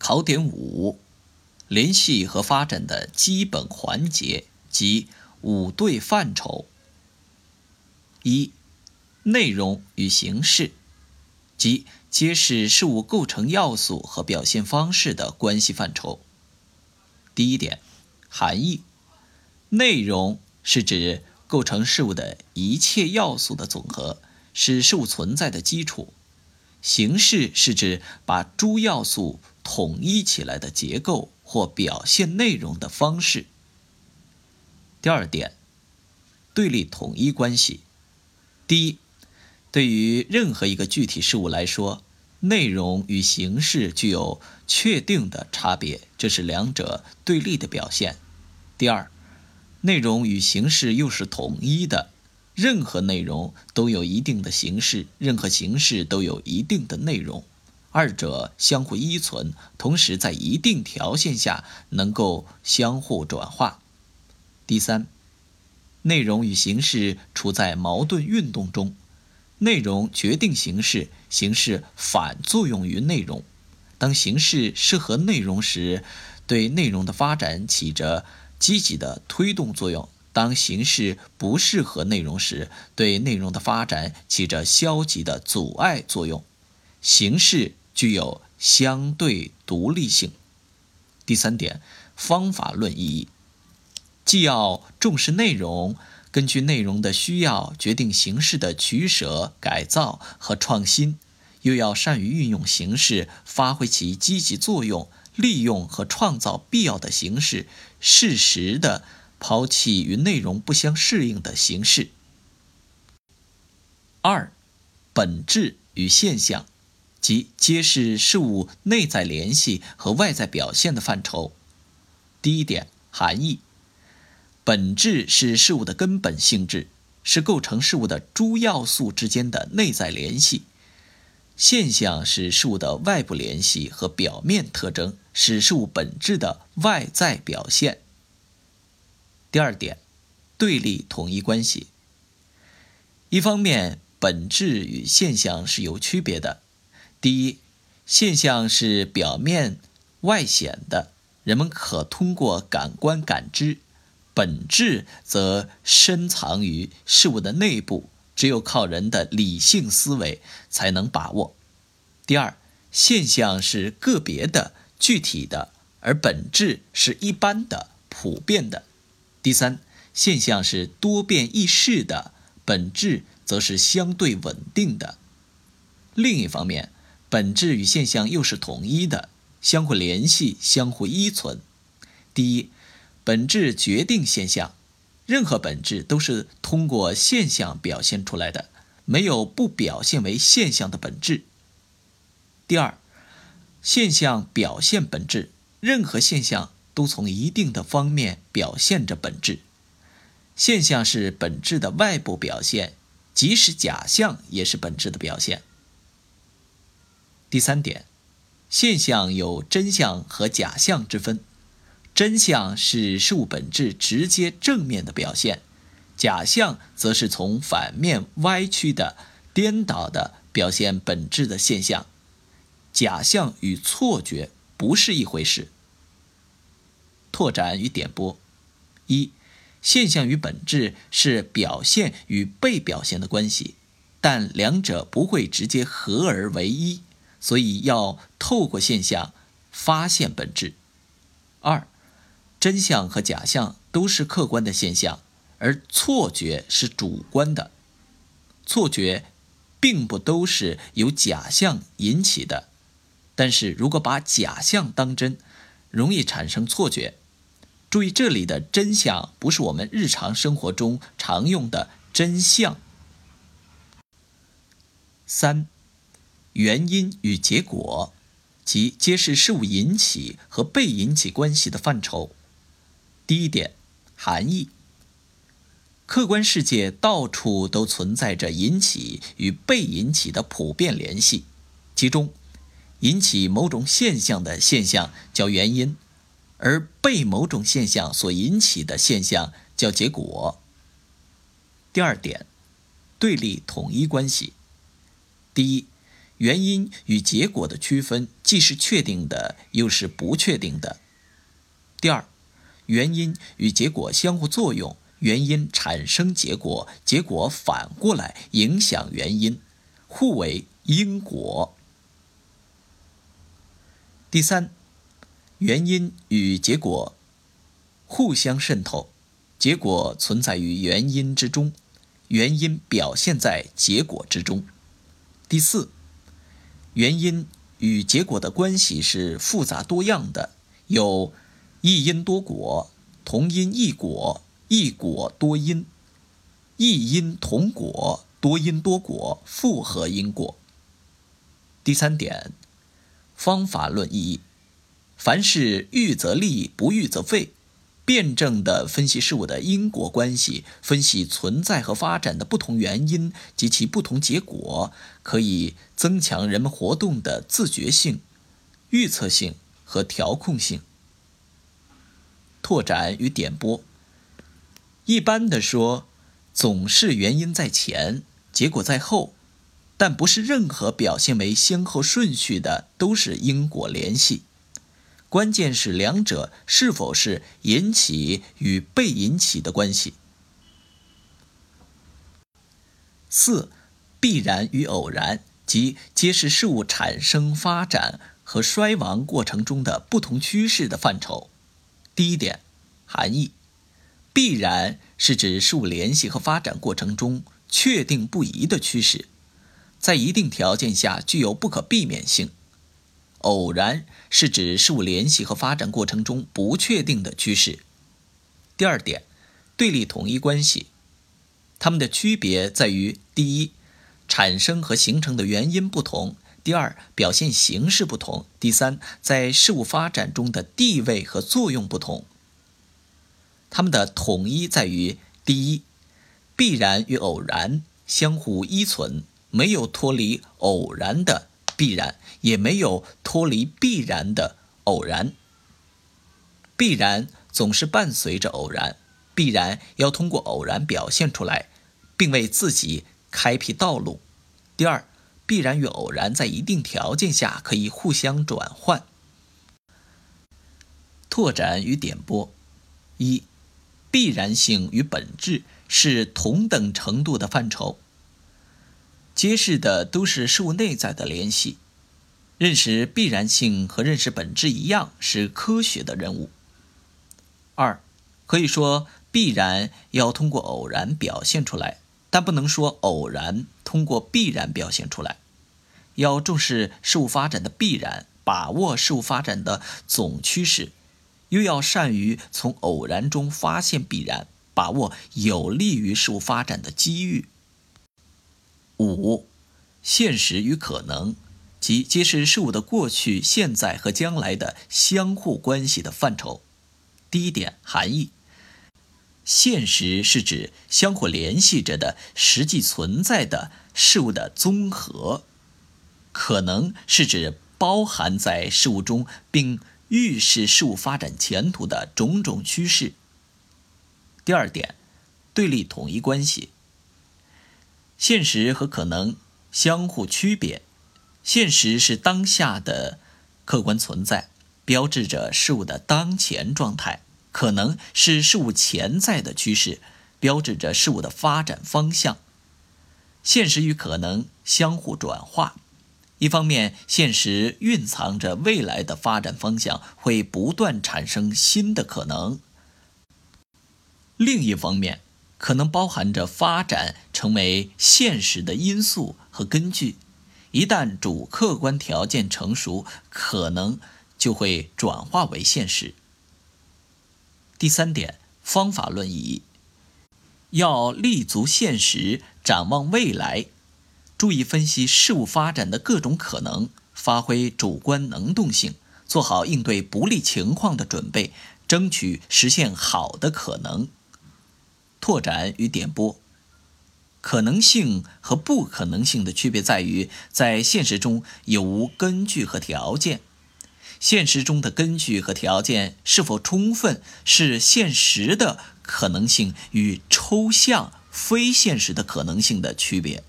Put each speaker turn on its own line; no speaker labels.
考点五：联系和发展的基本环节及五对范畴。一、内容与形式，即揭示事物构成要素和表现方式的关系范畴。第一点，含义：内容是指构成事物的一切要素的总和，是事物存在的基础；形式是指把诸要素。统一起来的结构或表现内容的方式。第二点，对立统一关系。第一，对于任何一个具体事物来说，内容与形式具有确定的差别，这是两者对立的表现。第二，内容与形式又是统一的，任何内容都有一定的形式，任何形式都有一定的内容。二者相互依存，同时在一定条件下能够相互转化。第三，内容与形式处在矛盾运动中，内容决定形式，形式反作用于内容。当形式适合内容时，对内容的发展起着积极的推动作用；当形式不适合内容时，对内容的发展起着消极的阻碍作用。形式。具有相对独立性。第三点，方法论意义，既要重视内容，根据内容的需要决定形式的取舍、改造和创新，又要善于运用形式，发挥其积极作用，利用和创造必要的形式，适时的抛弃与内容不相适应的形式。二，本质与现象。即揭示事物内在联系和外在表现的范畴。第一点，含义：本质是事物的根本性质，是构成事物的诸要素之间的内在联系；现象是事物的外部联系和表面特征，是事物本质的外在表现。第二点，对立统一关系：一方面，本质与现象是有区别的。第一，现象是表面外显的，人们可通过感官感知；本质则深藏于事物的内部，只有靠人的理性思维才能把握。第二，现象是个别的、具体的，而本质是一般的、普遍的。第三，现象是多变易逝的，本质则是相对稳定的。另一方面，本质与现象又是统一的，相互联系，相互依存。第一，本质决定现象，任何本质都是通过现象表现出来的，没有不表现为现象的本质。第二，现象表现本质，任何现象都从一定的方面表现着本质。现象是本质的外部表现，即使假象也是本质的表现。第三点，现象有真相和假象之分，真相是事物本质直接正面的表现，假象则是从反面歪曲的、颠倒的表现本质的现象。假象与错觉不是一回事。拓展与点拨：一，现象与本质是表现与被表现的关系，但两者不会直接合而为一。所以要透过现象发现本质。二，真相和假象都是客观的现象，而错觉是主观的。错觉并不都是由假象引起的，但是如果把假象当真，容易产生错觉。注意，这里的真相不是我们日常生活中常用的真相。三。原因与结果，即揭示事物引起和被引起关系的范畴。第一点，含义：客观世界到处都存在着引起与被引起的普遍联系，其中，引起某种现象的现象叫原因，而被某种现象所引起的现象叫结果。第二点，对立统一关系。第一。原因与结果的区分，既是确定的，又是不确定的。第二，原因与结果相互作用，原因产生结果，结果反过来影响原因，互为因果。第三，原因与结果互相渗透，结果存在于原因之中，原因表现在结果之中。第四，原因。与结果的关系是复杂多样的，有一因多果、同因异果、异果多因、异因同果、多因多果、复合因果。第三点，方法论意义：凡事预则立，不预则废。辩证地分析事物的因果关系，分析存在和发展的不同原因及其不同结果，可以增强人们活动的自觉性、预测性和调控性。拓展与点拨。一般的说，总是原因在前，结果在后，但不是任何表现为先后顺序的都是因果联系。关键是两者是否是引起与被引起的关系。四，必然与偶然，即揭示事物产生、发展和衰亡过程中的不同趋势的范畴。第一点，含义：必然是指事物联系和发展过程中确定不移的趋势，在一定条件下具有不可避免性。偶然是指事物联系和发展过程中不确定的趋势。第二点，对立统一关系，它们的区别在于：第一，产生和形成的原因不同；第二，表现形式不同；第三，在事物发展中的地位和作用不同。它们的统一在于：第一，必然与偶然相互依存，没有脱离偶然的。必然也没有脱离必然的偶然，必然总是伴随着偶然，必然要通过偶然表现出来，并为自己开辟道路。第二，必然与偶然在一定条件下可以互相转换。拓展与点拨：一，必然性与本质是同等程度的范畴。揭示的都是事物内在的联系，认识必然性和认识本质一样是科学的任务。二，可以说必然要通过偶然表现出来，但不能说偶然通过必然表现出来。要重视事物发展的必然，把握事物发展的总趋势，又要善于从偶然中发现必然，把握有利于事物发展的机遇。五，现实与可能，即揭示事物的过去、现在和将来的相互关系的范畴。第一点含义：现实是指相互联系着的实际存在的事物的综合；可能是指包含在事物中并预示事物发展前途的种种趋势。第二点，对立统一关系。现实和可能相互区别，现实是当下的客观存在，标志着事物的当前状态；可能是事物潜在的趋势，标志着事物的发展方向。现实与可能相互转化，一方面，现实蕴藏着未来的发展方向，会不断产生新的可能；另一方面，可能包含着发展成为现实的因素和根据，一旦主客观条件成熟，可能就会转化为现实。第三点，方法论意义，要立足现实，展望未来，注意分析事物发展的各种可能，发挥主观能动性，做好应对不利情况的准备，争取实现好的可能。拓展与点拨，可能性和不可能性的区别在于，在现实中有无根据和条件。现实中的根据和条件是否充分，是现实的可能性与抽象非现实的可能性的区别。